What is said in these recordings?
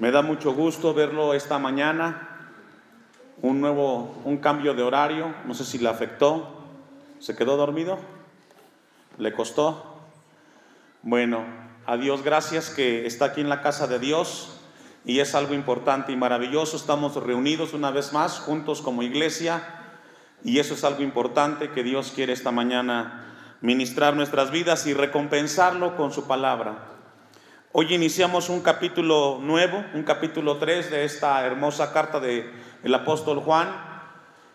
Me da mucho gusto verlo esta mañana. Un nuevo, un cambio de horario. No sé si le afectó. ¿Se quedó dormido? ¿Le costó? Bueno, a Dios gracias que está aquí en la casa de Dios y es algo importante y maravilloso. Estamos reunidos una vez más juntos como iglesia y eso es algo importante que Dios quiere esta mañana ministrar nuestras vidas y recompensarlo con su palabra. Hoy iniciamos un capítulo nuevo, un capítulo 3 de esta hermosa carta del el apóstol Juan.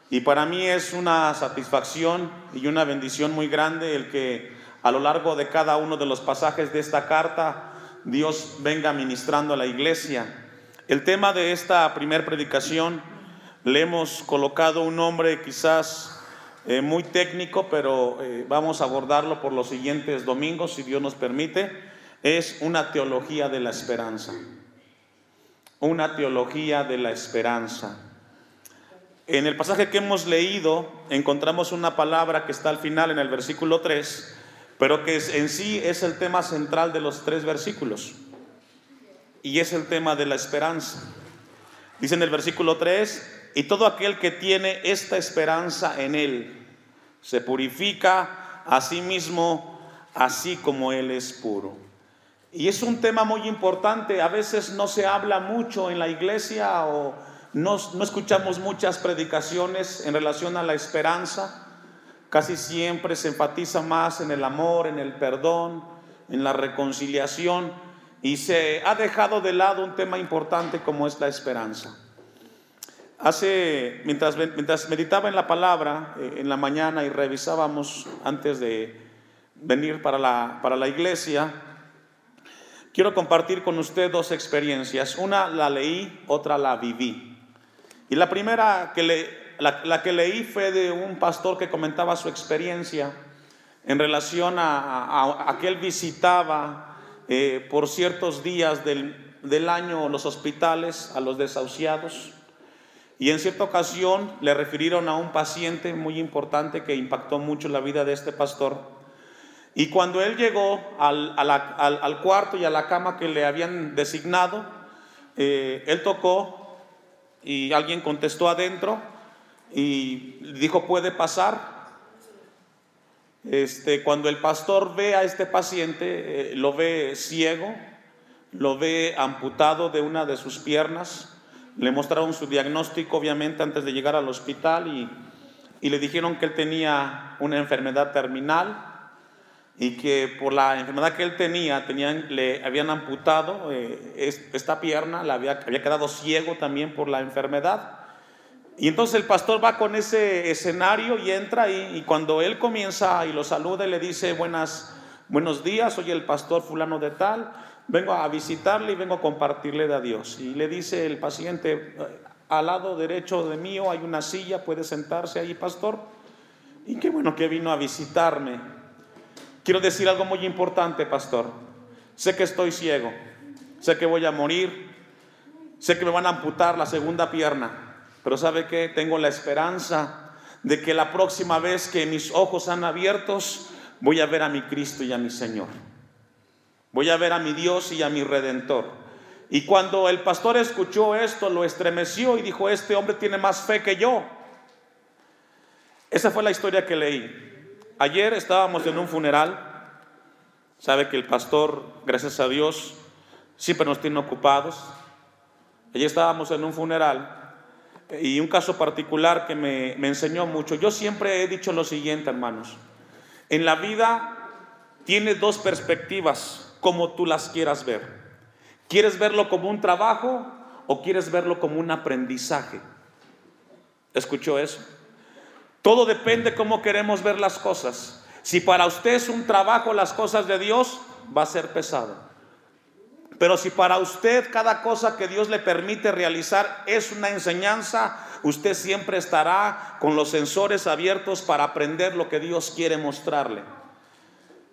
Y para mí es una satisfacción y una bendición muy grande el que a lo largo de cada uno de los pasajes de esta carta Dios venga ministrando a la iglesia. El tema de esta primera predicación le hemos colocado un nombre quizás eh, muy técnico, pero eh, vamos a abordarlo por los siguientes domingos, si Dios nos permite es una teología de la esperanza. Una teología de la esperanza. En el pasaje que hemos leído encontramos una palabra que está al final en el versículo 3, pero que en sí es el tema central de los tres versículos. Y es el tema de la esperanza. Dice en el versículo 3, y todo aquel que tiene esta esperanza en él se purifica a sí mismo, así como él es puro. Y es un tema muy importante, a veces no se habla mucho en la iglesia o no, escuchamos muchas predicaciones en relación a la esperanza. Casi siempre se enfatiza más en el amor, en el perdón, en la reconciliación y se ha dejado de lado un tema importante como es la esperanza. Hace, mientras, mientras meditaba en la palabra eh, en la mañana y revisábamos antes de venir para la, para la iglesia, Quiero compartir con usted dos experiencias. Una la leí, otra la viví. Y la primera que le, la, que leí fue de un pastor que comentaba su experiencia en relación a, que él visitaba eh, por ciertos días del, del año los hospitales a los desahuciados. Y en cierta ocasión le refirieron a un paciente muy importante que impactó mucho la vida de este pastor y cuando él llegó al, cuarto y a la cama que le habían designado, eh, él tocó y alguien contestó adentro y dijo, puede pasar. Este, cuando el pastor ve a este paciente, eh, lo ve ciego, lo ve amputado de una de sus piernas, le mostraron su diagnóstico obviamente antes de llegar al hospital y, y le dijeron que él tenía una enfermedad terminal y que por la enfermedad que él tenía, tenían, le habían amputado eh, esta pierna, le había, quedado ciego también por la enfermedad. Y entonces el pastor va con ese escenario y entra y, y cuando él comienza y lo saluda le dice buenas, buenos días, soy el pastor fulano de tal, vengo a visitarle y vengo a compartirle de Dios. Y le dice el paciente, al lado derecho de mí hay una silla, puede sentarse ahí, pastor. Y qué bueno que vino a visitarme. Quiero decir algo muy importante, pastor. Sé que estoy ciego, sé que voy a morir, sé que me van a amputar la segunda pierna, pero ¿sabe qué? Tengo la esperanza de que la próxima vez que mis ojos sean abiertos, voy a ver a mi Cristo y a mi Señor. Voy a ver a mi Dios y a mi Redentor. Y cuando el pastor escuchó esto, lo estremeció y dijo, este hombre tiene más fe que yo. Esa fue la historia que leí. Ayer estábamos en un funeral. Sabe que el pastor, gracias a Dios, siempre nos tiene ocupados. Ayer estábamos en un funeral y un caso particular que me, me enseñó mucho. Yo siempre he dicho lo siguiente, hermanos. En la vida tiene dos perspectivas, como tú las quieras ver. ¿Quieres verlo como un trabajo o quieres verlo como un aprendizaje? ¿Escuchó eso? Todo depende cómo queremos ver las cosas. Si para usted es un trabajo las cosas de Dios, va a ser pesado. Pero si para usted cada cosa que Dios le permite realizar es una enseñanza, usted siempre estará con los sensores abiertos para aprender lo que Dios quiere mostrarle.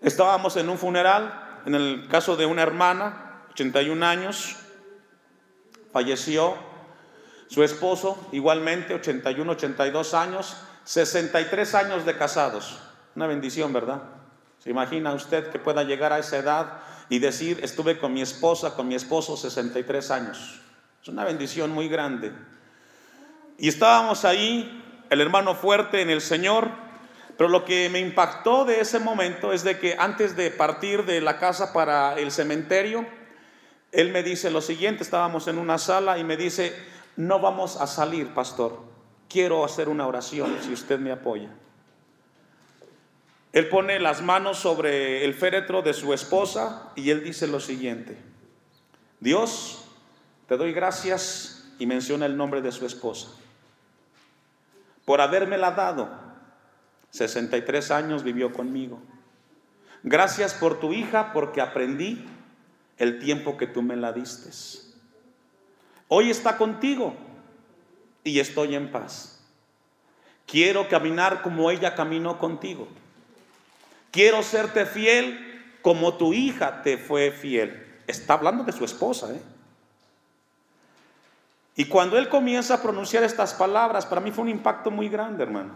Estábamos en un funeral, en el caso de una hermana, 81 años, falleció su esposo, igualmente 81, 82 años, 63 años de casados. Una bendición, ¿verdad? ¿Se imagina usted que pueda llegar a esa edad y decir, estuve con mi esposa, con mi esposo 63 años. Es una bendición muy grande. Y estábamos ahí, el hermano fuerte en el Señor, pero lo que me impactó de ese momento es de que antes de partir de la casa para el cementerio, él me dice lo siguiente, estábamos en una sala y me dice, no vamos a salir, pastor, quiero hacer una oración si usted me apoya. Él pone las manos sobre el féretro de su esposa y él dice lo siguiente, Dios, te doy gracias y menciona el nombre de su esposa, por habérmela dado. 63 años vivió conmigo. Gracias por tu hija porque aprendí el tiempo que tú me la diste. Hoy está contigo y estoy en paz. Quiero caminar como ella caminó contigo. Quiero serte fiel como tu hija te fue fiel. Está hablando de su esposa. ¿eh? Y cuando él comienza a pronunciar estas palabras, para mí fue un impacto muy grande, hermano.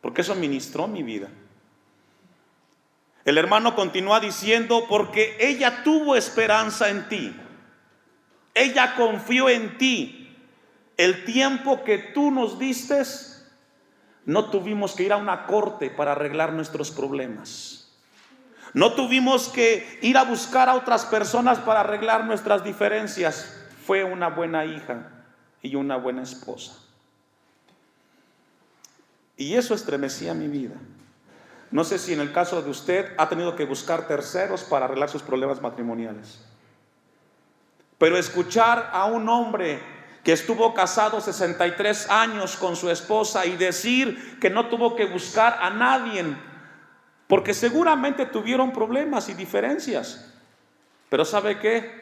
Porque eso ministró mi vida. El hermano continúa diciendo, porque ella tuvo esperanza en ti. Ella confió en ti. El tiempo que tú nos diste no tuvimos que ir a una corte para arreglar nuestros problemas. No tuvimos que ir a buscar a otras personas para arreglar nuestras diferencias. Fue una buena hija y una buena esposa. Y eso estremecía mi vida. No sé si en el caso de usted ha tenido que buscar terceros para arreglar sus problemas matrimoniales. Pero escuchar a un hombre que estuvo casado 63 años con su esposa y decir que no tuvo que buscar a nadie, porque seguramente tuvieron problemas y diferencias. Pero ¿sabe qué?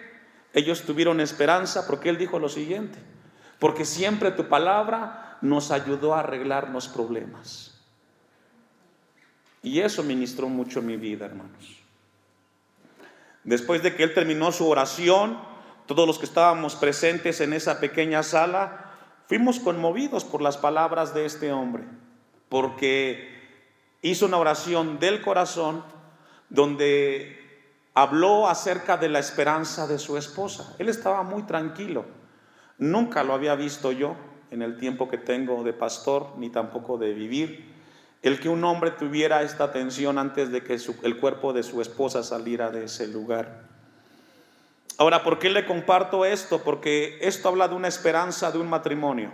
Ellos tuvieron esperanza porque Él dijo lo siguiente, porque siempre tu palabra nos ayudó a arreglar los problemas. Y eso ministró mucho mi vida, hermanos. Después de que Él terminó su oración, todos los que estábamos presentes en esa pequeña sala, fuimos conmovidos por las palabras de este hombre, porque hizo una oración del corazón donde habló acerca de la esperanza de su esposa. Él estaba muy tranquilo. Nunca lo había visto yo en el tiempo que tengo de pastor, ni tampoco de vivir, el que un hombre tuviera esta atención antes de que el cuerpo de su esposa saliera de ese lugar. Ahora, ¿por qué le comparto esto? Porque esto habla de una esperanza de un matrimonio.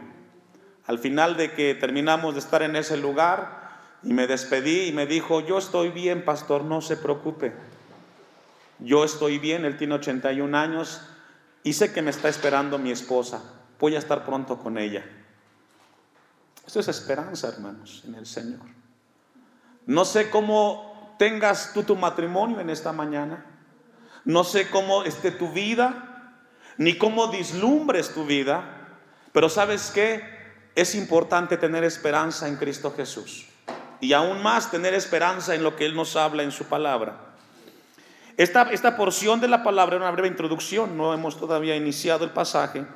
Al final de que terminamos de estar en ese lugar y me despedí y me dijo, yo estoy bien, pastor, no se preocupe. Yo estoy bien, él tiene 81 años y sé que me está esperando mi esposa. Voy a estar pronto con ella. Esto es esperanza, hermanos, en el Señor. No sé cómo tengas tú tu matrimonio en esta mañana. No sé cómo esté tu vida, ni cómo dislumbres tu vida, pero sabes qué? Es importante tener esperanza en Cristo Jesús. Y aún más tener esperanza en lo que Él nos habla en su palabra. Esta, esta porción de la palabra es una breve introducción, no hemos todavía iniciado el pasaje,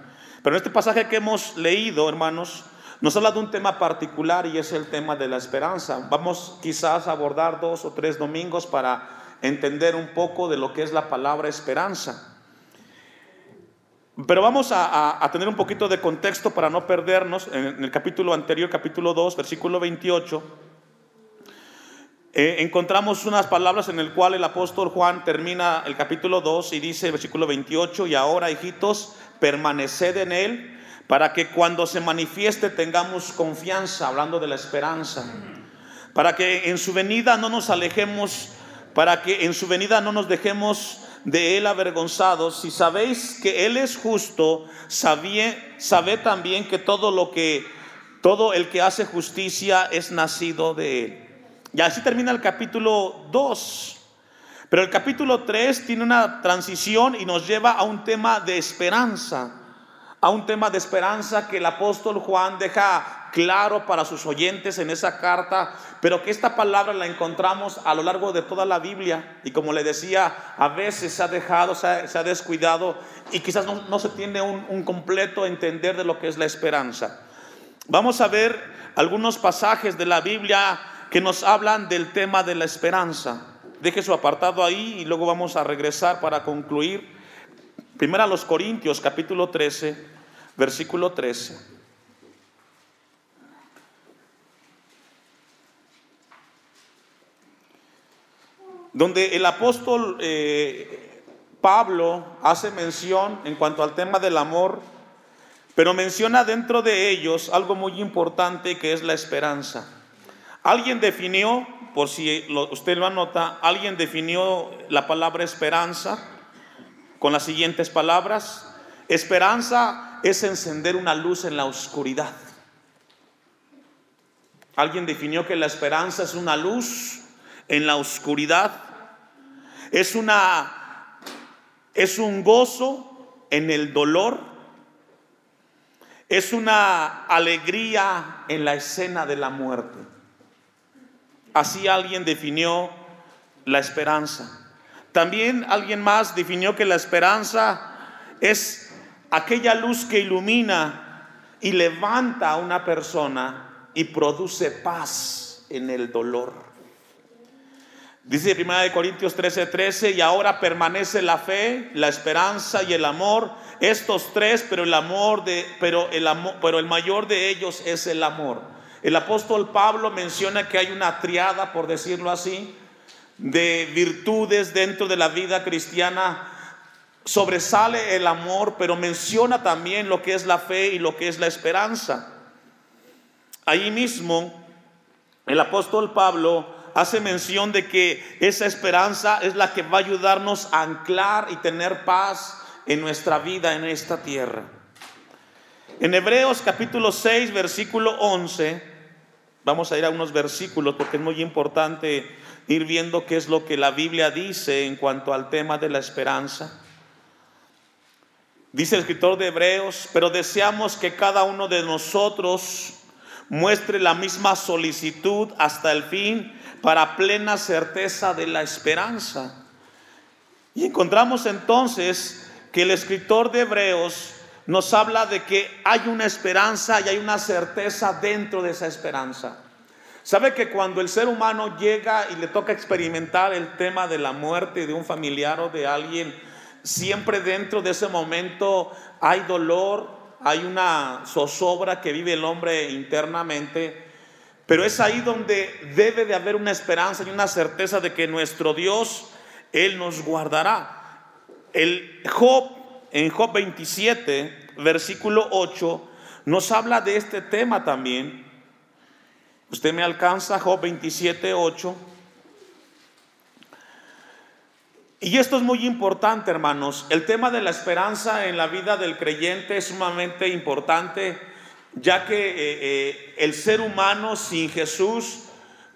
pero en este pasaje que hemos leído, hermanos, nos habla de un tema particular y es el tema de la esperanza. Vamos quizás a abordar dos o tres domingos para entender un poco de lo que es la palabra esperanza. Pero vamos a, tener un poquito de contexto para no perdernos. En, el capítulo anterior, capítulo 2, versículo 28, eh, encontramos unas palabras en el cual el apóstol Juan termina el capítulo 2 y dice, versículo 28, y ahora hijitos, permaneced en él para que cuando se manifieste tengamos confianza, hablando de la esperanza, para que en su venida no nos alejemos para que en su venida no nos dejemos de él avergonzados. Si sabéis que él es justo, sabed, también que todo lo que todo el que hace justicia es nacido de él. Y así termina el capítulo 2. Pero el capítulo 3 tiene una transición y nos lleva a un tema de esperanza, a un tema de esperanza que el apóstol Juan deja claro para sus oyentes en esa carta, pero que esta palabra la encontramos a lo largo de toda la Biblia y como le decía, a veces se ha dejado, se ha, descuidado y quizás no, se tiene un, un completo entender de lo que es la esperanza. Vamos a ver algunos pasajes de la Biblia que nos hablan del tema de la esperanza. deje su apartado ahí y luego vamos a regresar para concluir. Primero a los Corintios, capítulo 13, versículo 13. Donde el apóstol eh, Pablo hace mención en cuanto al tema del amor, pero menciona dentro de ellos algo muy importante que es la esperanza. Alguien definió, por si usted lo anota, alguien definió la palabra esperanza con las siguientes palabras. Esperanza es encender una luz en la oscuridad. Alguien definió que la esperanza es una luz en la oscuridad. Es una es un gozo en el dolor. Es una alegría en la escena de la muerte. Así alguien definió la esperanza. También alguien más definió que la esperanza es aquella luz que ilumina y levanta a una persona y produce paz en el dolor. Dice 1 Corintios 13:13, 13, y ahora permanece la fe, la esperanza y el amor, estos tres, pero el amor de pero el amor, pero el mayor de ellos es el amor. El apóstol Pablo menciona que hay una triada, por decirlo así, de virtudes dentro de la vida cristiana. Sobresale el amor, pero menciona también lo que es la fe y lo que es la esperanza. Ahí mismo el apóstol Pablo hace mención de que esa esperanza es la que va a ayudarnos a anclar y tener paz en nuestra vida en esta tierra. En Hebreos capítulo 6, versículo 11, vamos a ir a unos versículos porque es muy importante ir viendo qué es lo que la Biblia dice en cuanto al tema de la esperanza. Dice el escritor de Hebreos, pero deseamos que cada uno de nosotros muestre la misma solicitud hasta el fin para plena certeza de la esperanza. Y encontramos entonces que el escritor de Hebreos nos habla de que hay una esperanza y hay una certeza dentro de esa esperanza. ¿Sabe que cuando el ser humano llega y le toca experimentar el tema de la muerte de un familiar o de alguien, siempre dentro de ese momento hay dolor, hay una zozobra que vive el hombre internamente, pero es ahí donde debe de haber una esperanza y una certeza de que nuestro Dios, Él nos guardará. El Job, en Job 27, versículo 8, nos habla de este tema también. Usted me alcanza, Job 27, 8. Y esto es muy importante, hermanos. El tema de la esperanza en la vida del creyente es sumamente importante ya que eh, eh, el ser humano sin Jesús,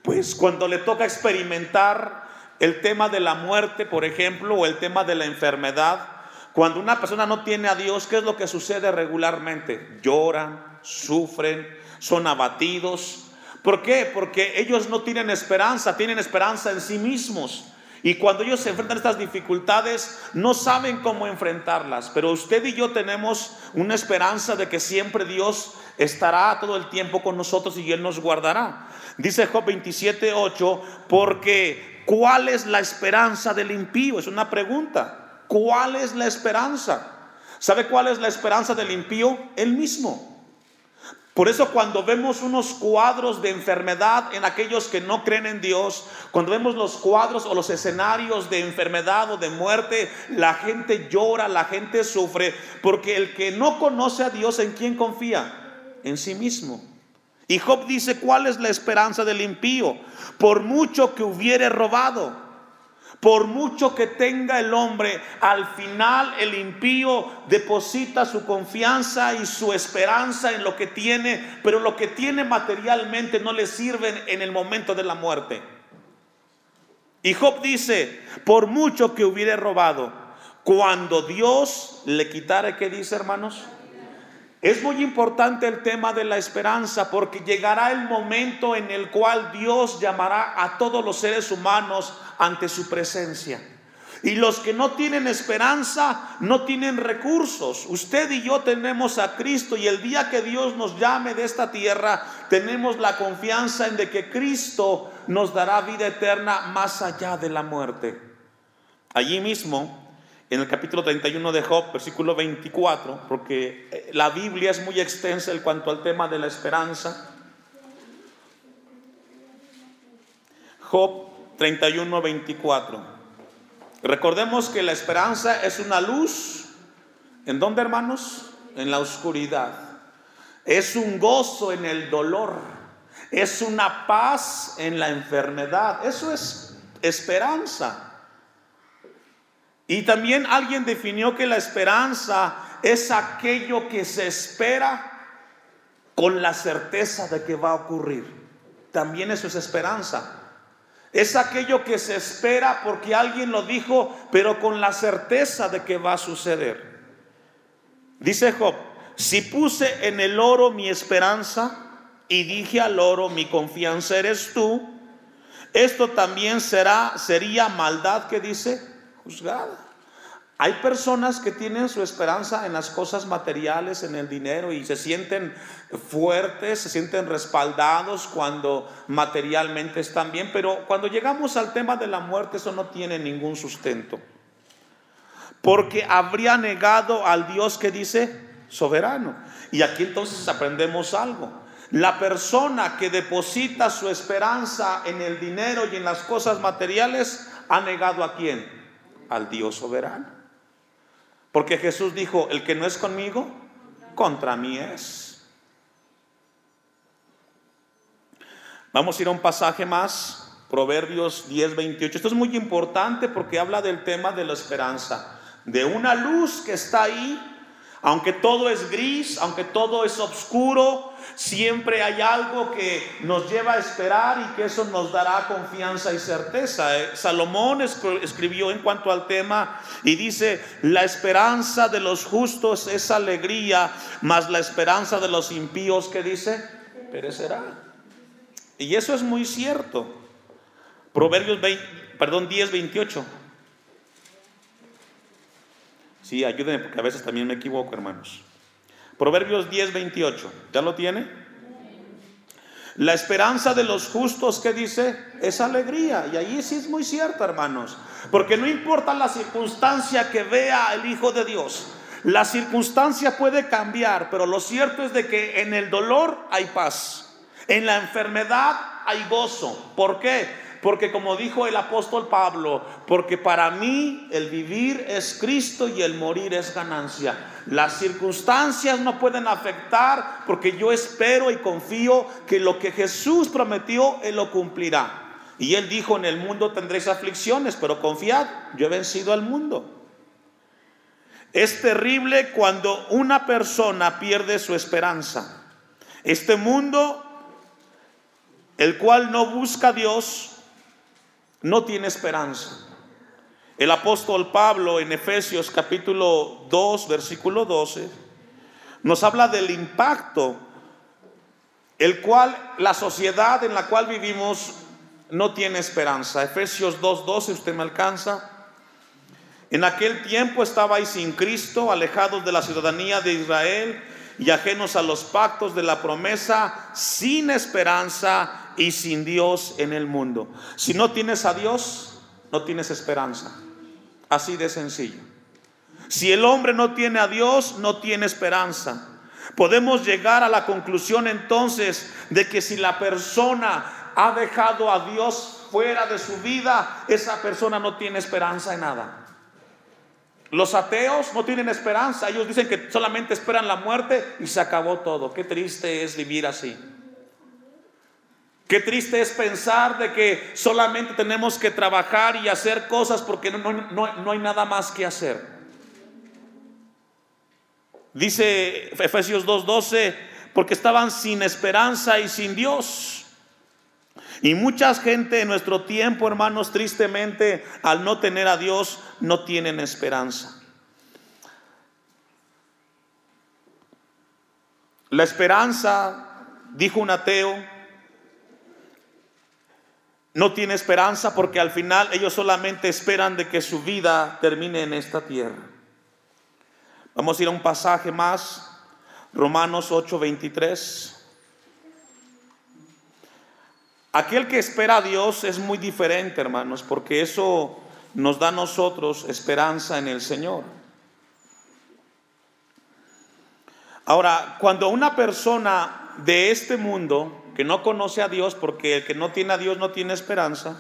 pues cuando le toca experimentar el tema de la muerte, por ejemplo, o el tema de la enfermedad, cuando una persona no tiene a Dios, ¿qué es lo que sucede regularmente? Lloran, sufren, son abatidos. ¿Por qué? Porque ellos no tienen esperanza, tienen esperanza en sí mismos. Y cuando ellos se enfrentan a estas dificultades, no saben cómo enfrentarlas. Pero usted y yo tenemos una esperanza de que siempre Dios estará todo el tiempo con nosotros y Él nos guardará. Dice Job 27, 8, porque ¿cuál es la esperanza del impío? Es una pregunta. ¿Cuál es la esperanza? ¿Sabe cuál es la esperanza del impío? Él mismo. Por eso cuando vemos unos cuadros de enfermedad en aquellos que no creen en Dios, cuando vemos los cuadros o los escenarios de enfermedad o de muerte, la gente llora, la gente sufre, porque el que no conoce a Dios, ¿en quién confía? En sí mismo. Y Job dice, ¿cuál es la esperanza del impío? Por mucho que hubiere robado, por mucho que tenga el hombre, al final el impío deposita su confianza y su esperanza en lo que tiene, pero lo que tiene materialmente no le sirve en el momento de la muerte. Y Job dice, por mucho que hubiere robado, cuando Dios le quitare, ¿qué dice hermanos? Es muy importante el tema de la esperanza porque llegará el momento en el cual Dios llamará a todos los seres humanos ante su presencia. Y los que no tienen esperanza no tienen recursos. Usted y yo tenemos a Cristo y el día que Dios nos llame de esta tierra, tenemos la confianza en de que Cristo nos dará vida eterna más allá de la muerte. Allí mismo, en el capítulo 31 de Job, versículo 24, porque eh, la Biblia es muy extensa en cuanto al tema de la esperanza. Job 31, 24. Recordemos que la esperanza es una luz. ¿En dónde, hermanos? En la oscuridad. Es un gozo en el dolor. Es una paz en la enfermedad. Eso es esperanza. Y también alguien definió que la esperanza es aquello que se espera con la certeza de que va a ocurrir. También eso es esperanza. Es aquello que se espera porque alguien lo dijo, pero con la certeza de que va a suceder. Dice Job, si puse en el oro mi esperanza y dije al oro, mi confianza eres tú, esto también será, sería maldad que dice, juzgada. Hay personas que tienen su esperanza en las cosas materiales, en el dinero, y se sienten fuertes, se sienten respaldados cuando materialmente están bien, pero cuando llegamos al tema de la muerte eso no tiene ningún sustento. Porque habría negado al Dios que dice soberano. Y aquí entonces aprendemos algo. La persona que deposita su esperanza en el dinero y en las cosas materiales ha negado a quién? Al Dios soberano. Porque Jesús dijo, el que no es conmigo, contra mí es. Vamos a ir a un pasaje más, Proverbios 10, 28. Esto es muy importante porque habla del tema de la esperanza, de una luz que está ahí, aunque todo es gris, aunque todo es oscuro, siempre hay algo que nos lleva a esperar y que eso nos dará confianza y certeza. Eh, Salomón escribió en cuanto al tema y dice, la esperanza de los justos es alegría, mas la esperanza de los impíos, que dice? Perecerá. Y eso es muy cierto. Proverbios 20, perdón, 10, 28. Sí, ayúdenme porque a veces también me equivoco, hermanos. Proverbios 10, 28. ¿Ya lo tiene? La esperanza de los justos, ¿qué dice? Es alegría. Y ahí sí es muy cierto, hermanos. Porque no importa la circunstancia que vea el Hijo de Dios. La circunstancia puede cambiar, pero lo cierto es de que en el dolor hay paz. En la enfermedad hay gozo. ¿Por qué? Porque como dijo el apóstol Pablo, porque para mí el vivir es Cristo y el morir es ganancia. Las circunstancias no pueden afectar porque yo espero y confío que lo que Jesús prometió, Él lo cumplirá. Y Él dijo, en el mundo tendréis aflicciones, pero confiad, yo he vencido al mundo. Es terrible cuando una persona pierde su esperanza. Este mundo, el cual no busca a Dios, no tiene esperanza. El apóstol Pablo en Efesios capítulo 2, versículo 12, nos habla del impacto, el cual la sociedad en la cual vivimos no tiene esperanza. Efesios 2, 12, usted me alcanza. En aquel tiempo estabais sin Cristo, alejados de la ciudadanía de Israel y ajenos a los pactos de la promesa, sin esperanza y sin Dios en el mundo. Si no tienes a Dios, no tienes esperanza. Así de sencillo. Si el hombre no tiene a Dios, no tiene esperanza. Podemos llegar a la conclusión entonces de que si la persona ha dejado a Dios fuera de su vida, esa persona no tiene esperanza en nada. Los ateos no tienen esperanza, ellos dicen que solamente esperan la muerte y se acabó todo. Qué triste es vivir así. Qué triste es pensar de que solamente tenemos que trabajar y hacer cosas porque no, no, hay nada más que hacer. Dice Efesios 2:12, porque estaban sin esperanza y sin Dios. Y mucha gente en nuestro tiempo, hermanos, tristemente, al no tener a Dios, no tienen esperanza. La esperanza, dijo un ateo, no tiene esperanza porque al final ellos solamente esperan de que su vida termine en esta tierra. Vamos a ir a un pasaje más, Romanos 8:23. Aquel que espera a Dios es muy diferente, hermanos, porque eso nos da a nosotros esperanza en el Señor. Ahora, cuando una persona de este mundo que no conoce a Dios, porque el que no tiene a Dios no tiene esperanza,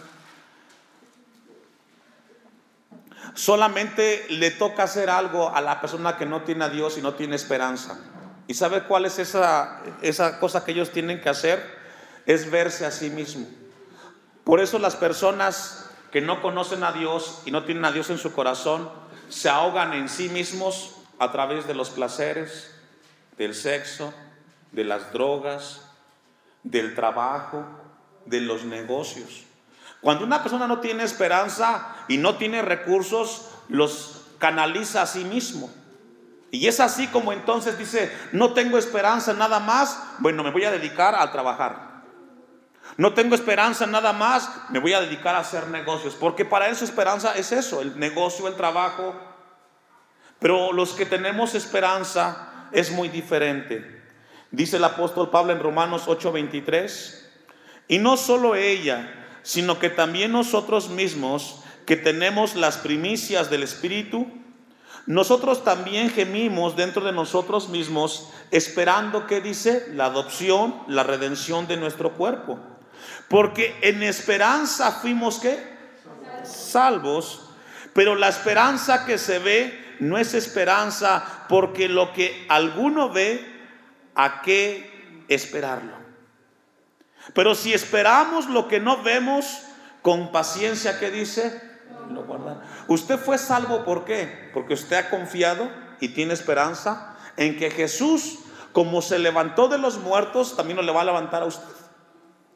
solamente le toca hacer algo a la persona que no tiene a Dios y no tiene esperanza. ¿Y sabe cuál es esa, esa cosa que ellos tienen que hacer? Es verse a sí mismo. Por eso las personas que no conocen a Dios y no tienen a Dios en su corazón, se ahogan en sí mismos a través de los placeres, del sexo, de las drogas, del trabajo, de los negocios. Cuando una persona no tiene esperanza y no tiene recursos, los canaliza a sí mismo. Y es así como entonces dice, no tengo esperanza nada más, bueno, me voy a dedicar a trabajar. No tengo esperanza nada más, me voy a dedicar a hacer negocios, porque para eso esperanza es eso, el negocio, el trabajo. Pero los que tenemos esperanza, es muy diferente. Dice el apóstol Pablo en Romanos 8:23, y no solo ella, sino que también nosotros mismos, que tenemos las primicias del Espíritu, nosotros también gemimos dentro de nosotros mismos, esperando que dice la adopción, la redención de nuestro cuerpo. Porque en esperanza fuimos que salvos, pero la esperanza que se ve no es esperanza porque lo que alguno ve, ¿a qué esperarlo? Pero si esperamos lo que no vemos, con paciencia, ¿qué dice? Lo Usted fue salvo, ¿por qué? Porque usted ha confiado y tiene esperanza en que Jesús, como se levantó de los muertos, también lo le va a levantar a usted.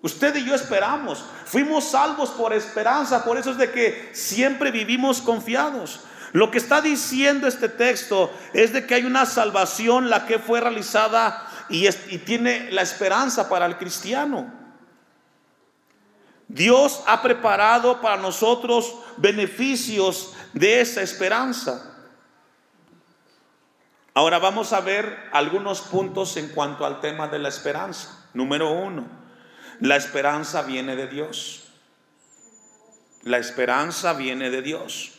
Usted y yo esperamos, fuimos salvos por esperanza, por eso es de que siempre vivimos confiados. Lo que está diciendo este texto es de que hay una salvación la que fue realizada y, tiene la esperanza para el cristiano. Dios ha preparado para nosotros beneficios de esa esperanza. Ahora vamos a ver algunos puntos en cuanto al tema de la esperanza. Número uno, la esperanza viene de Dios. La esperanza viene de Dios.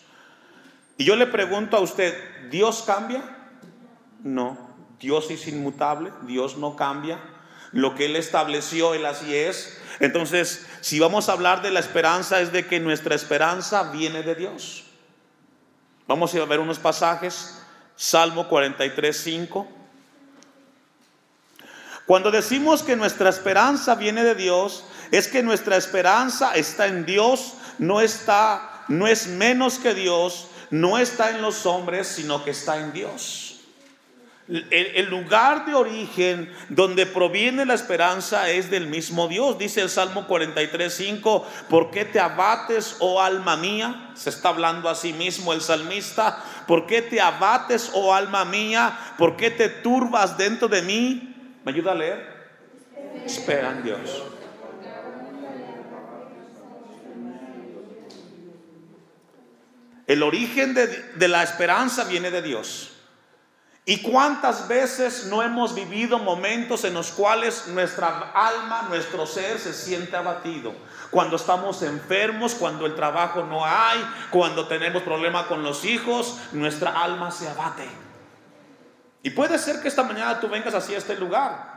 Y yo le pregunto a usted, ¿Dios cambia? No, Dios es inmutable, Dios no cambia. Lo que Él estableció, Él así es. Entonces, si vamos a hablar de la esperanza, es de que nuestra esperanza viene de Dios. Vamos a ver unos pasajes. Salmo 43, 5. Cuando decimos que nuestra esperanza viene de Dios, es que nuestra esperanza está en Dios, no está, no es menos que Dios, no está en los hombres, sino que está en Dios. El, lugar de origen donde proviene la esperanza es del mismo Dios. Dice el Salmo 43, 5, ¿por qué te abates, oh alma mía? Se está hablando a sí mismo el salmista. ¿Por qué te abates, oh alma mía? ¿Por qué te turbas dentro de mí? ¿Me ayuda a leer? Espera en Dios. El origen de, la esperanza viene de Dios. ¿Y cuántas veces no hemos vivido momentos en los cuales nuestra alma, nuestro ser se siente abatido? Cuando estamos enfermos, cuando el trabajo no hay, cuando tenemos problema con los hijos, nuestra alma se abate. Y puede ser que esta mañana tú vengas así a este lugar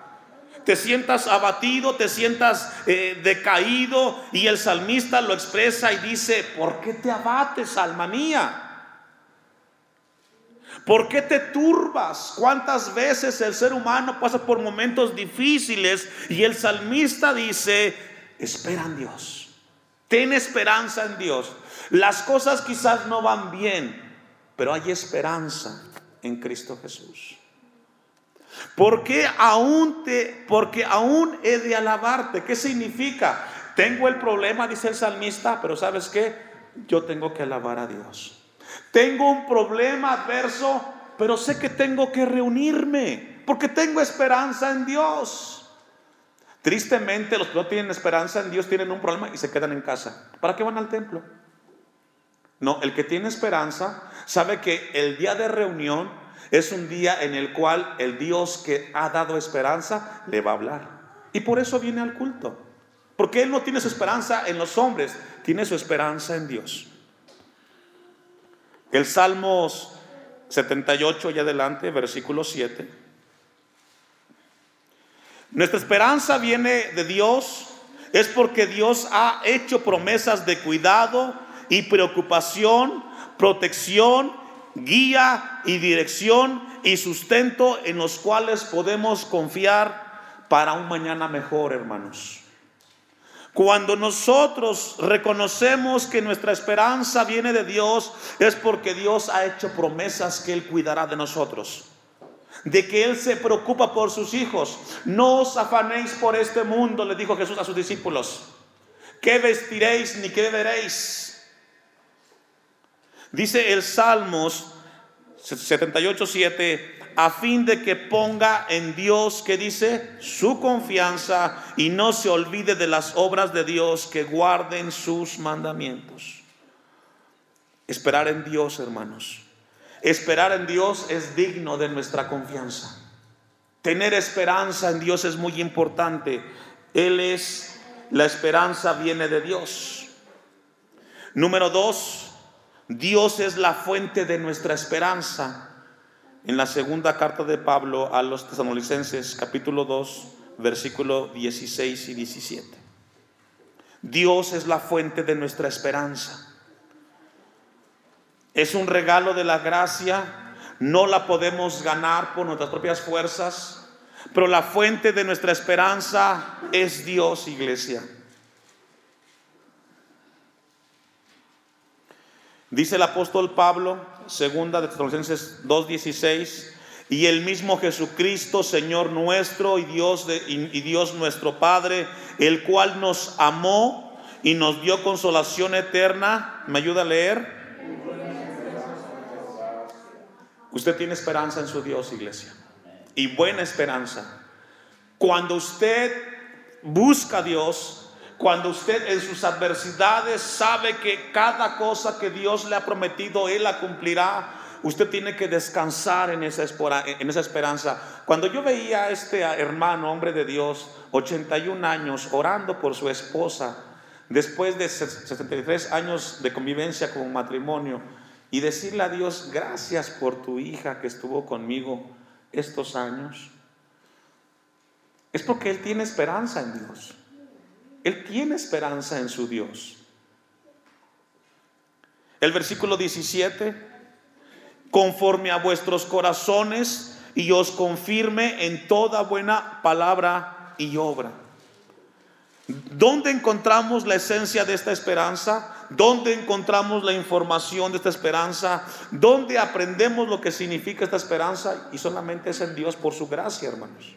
te sientas abatido, te sientas eh, decaído y el salmista lo expresa y dice, ¿por qué te abates, alma mía? ¿Por qué te turbas? ¿Cuántas veces el ser humano pasa por momentos difíciles y el salmista dice, espera en Dios, ten esperanza en Dios. Las cosas quizás no van bien, pero hay esperanza en Cristo Jesús. Porque aún te, porque aún he de alabarte. ¿Qué significa? Tengo el problema, dice el salmista, pero ¿sabes qué? Yo tengo que alabar a Dios. Tengo un problema adverso, pero sé que tengo que reunirme, porque tengo esperanza en Dios. Tristemente, los que no tienen esperanza en Dios tienen un problema y se quedan en casa. ¿Para qué van al templo? No, el que tiene esperanza sabe que el día de reunión es un día en el cual el Dios que ha dado esperanza le va a hablar. Y por eso viene al culto. Porque Él no tiene su esperanza en los hombres, tiene su esperanza en Dios. El Salmos 78 y adelante, versículo 7. Nuestra esperanza viene de Dios, es porque Dios ha hecho promesas de cuidado y preocupación, protección, guía y dirección y sustento en los cuales podemos confiar para un mañana mejor, hermanos. Cuando nosotros reconocemos que nuestra esperanza viene de Dios, es porque Dios ha hecho promesas que Él cuidará de nosotros de que Él se preocupa por sus hijos. No os afanéis por este mundo, le dijo Jesús a sus discípulos. ¿Qué vestiréis ni qué beberéis? Dice el Salmos 78.7, a fin de que ponga en Dios, que dice, su confianza y no se olvide de las obras de Dios, que guarden sus mandamientos. Esperar en Dios, hermanos Esperar en Dios es digno de nuestra confianza. Tener esperanza en Dios es muy importante. Él es, la esperanza viene de Dios. Número dos, Dios es la fuente de nuestra esperanza. En la segunda carta de Pablo a los tesalonicenses, capítulo 2, versículo 16 y 17. Dios es la fuente de nuestra esperanza. Es un regalo de la gracia, no la podemos ganar por nuestras propias fuerzas, pero la fuente de nuestra esperanza es Dios, iglesia. Dice el apóstol Pablo, segunda de Tesalonicenses 2:16, y el mismo Jesucristo, Señor nuestro y Dios, de, y Dios nuestro Padre, el cual nos amó y nos dio consolación eterna. ¿Me ayuda a leer? Usted tiene esperanza en su Dios, iglesia. Y buena esperanza. Cuando usted busca a Dios, cuando usted en sus adversidades sabe que cada cosa que Dios le ha prometido, Él la cumplirá, usted tiene que descansar en esa, esperanza. Cuando yo veía a este hermano, hombre de Dios, 81 años, orando por su esposa, después de 63 años de convivencia como matrimonio, y decirle a Dios, gracias por tu hija que estuvo conmigo estos años. Es porque Él tiene esperanza en Dios. Él tiene esperanza en su Dios. El versículo 17, conforme a vuestros corazones y os confirme en toda buena palabra y obra. ¿Dónde encontramos la esencia de esta esperanza? ¿Dónde encontramos la información de esta esperanza? ¿Dónde aprendemos lo que significa esta esperanza? Y solamente es en Dios por su gracia, hermanos.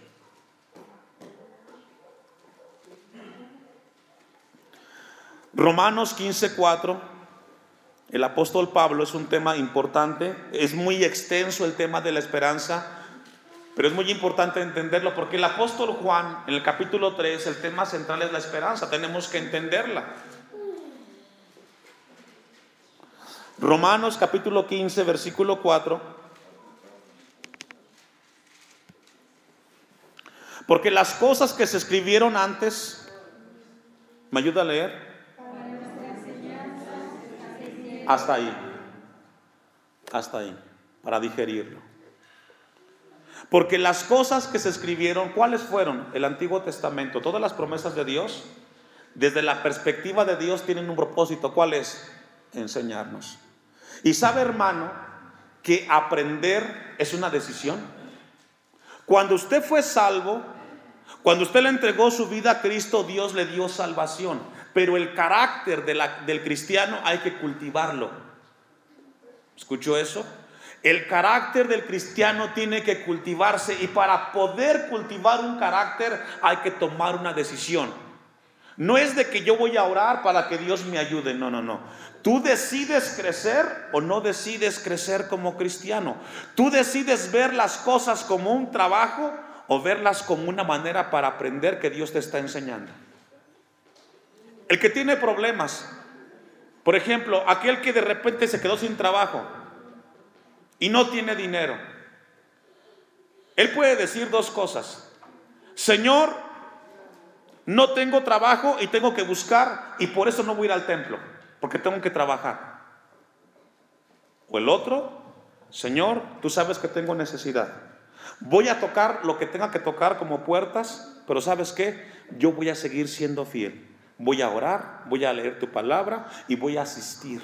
Romanos 15:4, el apóstol Pablo es un tema importante, es muy extenso el tema de la esperanza. Pero es muy importante entenderlo porque el apóstol Juan, en el capítulo 3, el tema central es la esperanza. Tenemos que entenderla. Romanos capítulo 15, versículo 4. Porque las cosas que se escribieron antes, ¿me ayuda a leer? Hasta ahí. Hasta ahí, para digerirlo. Porque las cosas que se escribieron, ¿cuáles fueron? El Antiguo Testamento, todas las promesas de Dios, desde la perspectiva de Dios tienen un propósito. ¿Cuál es? Enseñarnos. Y sabe, hermano, que aprender es una decisión. Cuando usted fue salvo, cuando usted le entregó su vida a Cristo, Dios le dio salvación. Pero el carácter del cristiano hay que cultivarlo. ¿Escuchó eso? El carácter del cristiano tiene que cultivarse y para poder cultivar un carácter hay que tomar una decisión. No es de que yo voy a orar para que Dios me ayude, no, no, no. Tú decides crecer o no decides crecer como cristiano. Tú decides ver las cosas como un trabajo o verlas como una manera para aprender que Dios te está enseñando. El que tiene problemas, por ejemplo, aquel que de repente se quedó sin trabajo y no tiene dinero, él puede decir dos cosas. Señor, no tengo trabajo y tengo que buscar y por eso no voy a ir al templo, porque tengo que trabajar. O el otro, Señor, tú sabes que tengo necesidad. Voy a tocar lo que tenga que tocar como puertas, pero ¿sabes qué? Yo voy a seguir siendo fiel. Voy a orar, voy a leer tu palabra y voy a asistir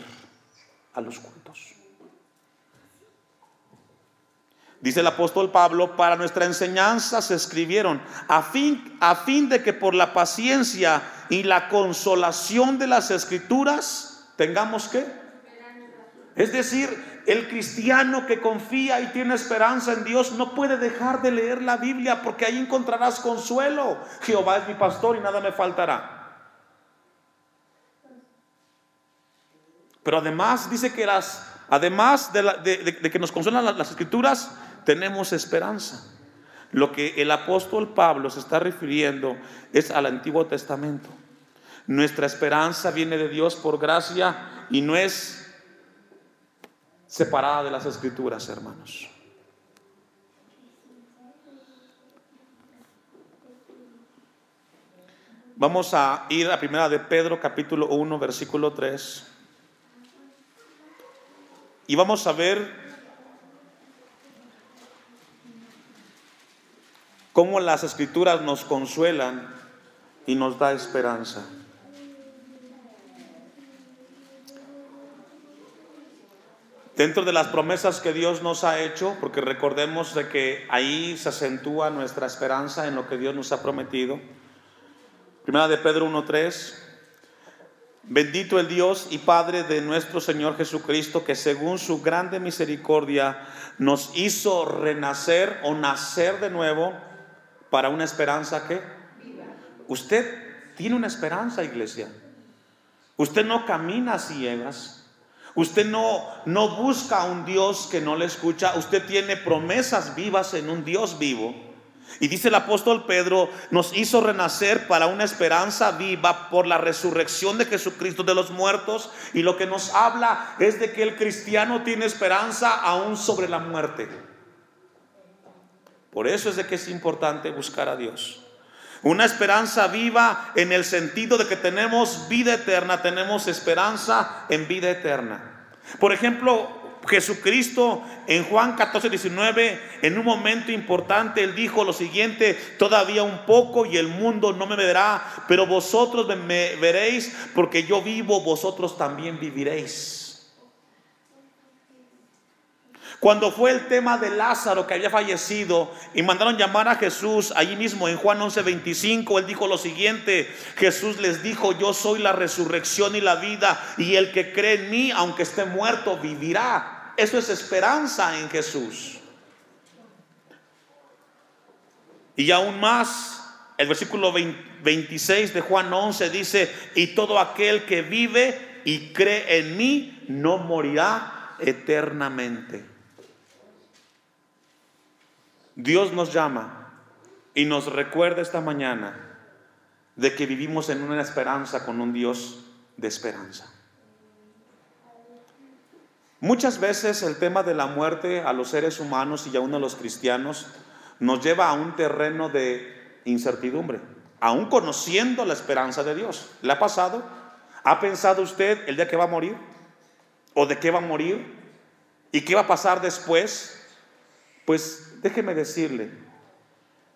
a los cultos. Dice el apóstol Pablo, para nuestra enseñanza se escribieron a fin, a fin de que por la paciencia y la consolación de las escrituras tengamos que es decir, el cristiano que confía y tiene esperanza en Dios no puede dejar de leer la Biblia porque ahí encontrarás consuelo. Jehová es mi pastor y nada me faltará. Pero además dice que las, además de, que nos consuelan las escrituras, tenemos esperanza. Lo que el apóstol Pablo se está refiriendo es al Antiguo Testamento. Nuestra esperanza viene de Dios por gracia y no es separada de las escrituras, hermanos. Vamos a ir a primera de Pedro capítulo 1 versículo 3. Y vamos a ver cómo las escrituras nos consuelan y nos da esperanza. Dentro de las promesas que Dios nos ha hecho, porque recordemos de que ahí se acentúa nuestra esperanza en lo que Dios nos ha prometido. Primera de Pedro 1.3. Bendito el Dios y Padre de nuestro Señor Jesucristo, que según su grande misericordia nos hizo renacer o nacer de nuevo para una esperanza que usted tiene una esperanza, iglesia. Usted no camina ciegas. Usted no, no busca a un Dios que no le escucha. Usted tiene promesas vivas en un Dios vivo. Y dice el apóstol Pedro, nos hizo renacer para una esperanza viva por la resurrección de Jesucristo de los muertos. Y lo que nos habla es de que el cristiano tiene esperanza aún sobre la muerte. Por eso es de que es importante buscar a Dios. Una esperanza viva en el sentido de que tenemos vida eterna, tenemos esperanza en vida eterna. Por ejemplo, Jesucristo en Juan 14, 19, en un momento importante, él dijo lo siguiente, todavía un poco y el mundo no me verá, pero vosotros me veréis porque yo vivo, vosotros también viviréis. Cuando fue el tema de Lázaro que había fallecido y mandaron llamar a Jesús, allí mismo en Juan 11:25, él dijo lo siguiente, Jesús les dijo, yo soy la resurrección y la vida, y el que cree en mí, aunque esté muerto, vivirá. Eso es esperanza en Jesús. Y aún más, el versículo 26 de Juan 11 dice, y todo aquel que vive y cree en mí, no morirá eternamente. Dios nos llama y nos recuerda esta mañana de que vivimos en una esperanza con un Dios de esperanza. Muchas veces el tema de la muerte a los seres humanos y aún a los cristianos nos lleva a un terreno de incertidumbre, aún conociendo la esperanza de Dios. ¿Le ha pasado? ¿Ha pensado usted el día que va a morir? ¿O de qué va a morir? ¿Y qué va a pasar después? Pues Déjeme decirle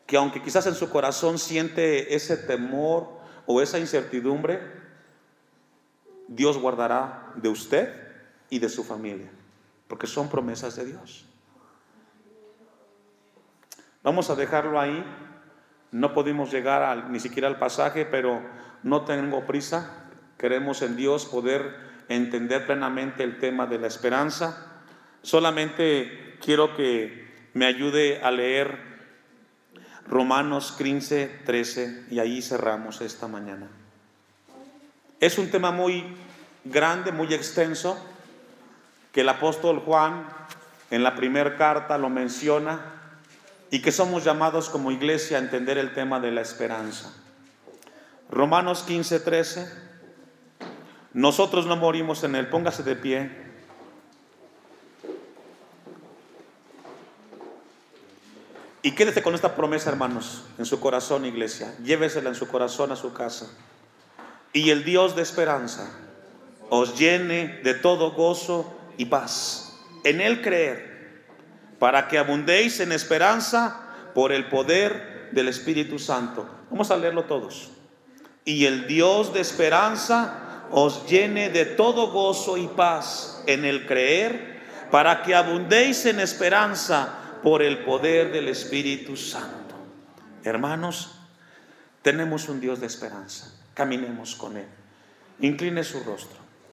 que aunque quizás en su corazón siente ese temor o esa incertidumbre, Dios guardará de usted y de su familia, porque son promesas de Dios. Vamos a dejarlo ahí. No pudimos llegar ni siquiera al pasaje, pero no tengo prisa. Queremos en Dios poder entender plenamente el tema de la esperanza. Solamente quiero que me ayude a leer Romanos 15, 13 y ahí cerramos esta mañana. Es un tema muy grande, muy extenso, que el apóstol Juan en la primera carta lo menciona, y que somos llamados como iglesia a entender el tema de la esperanza. Romanos 15, 13. Nosotros no morimos en él. Póngase de pie. Y quédese con esta promesa, hermanos, en su corazón, iglesia. Llévesela en su corazón a su casa. Y el Dios de esperanza os llene de todo gozo y paz. En Él creer, para que abundéis en esperanza por el poder del Espíritu Santo. Vamos a leerlo todos. Y el Dios de esperanza os llene de todo gozo y paz en el creer, para que abundéis en esperanza por el poder del Espíritu Santo. Hermanos, tenemos un Dios de esperanza. Caminemos con Él. Incline su rostro.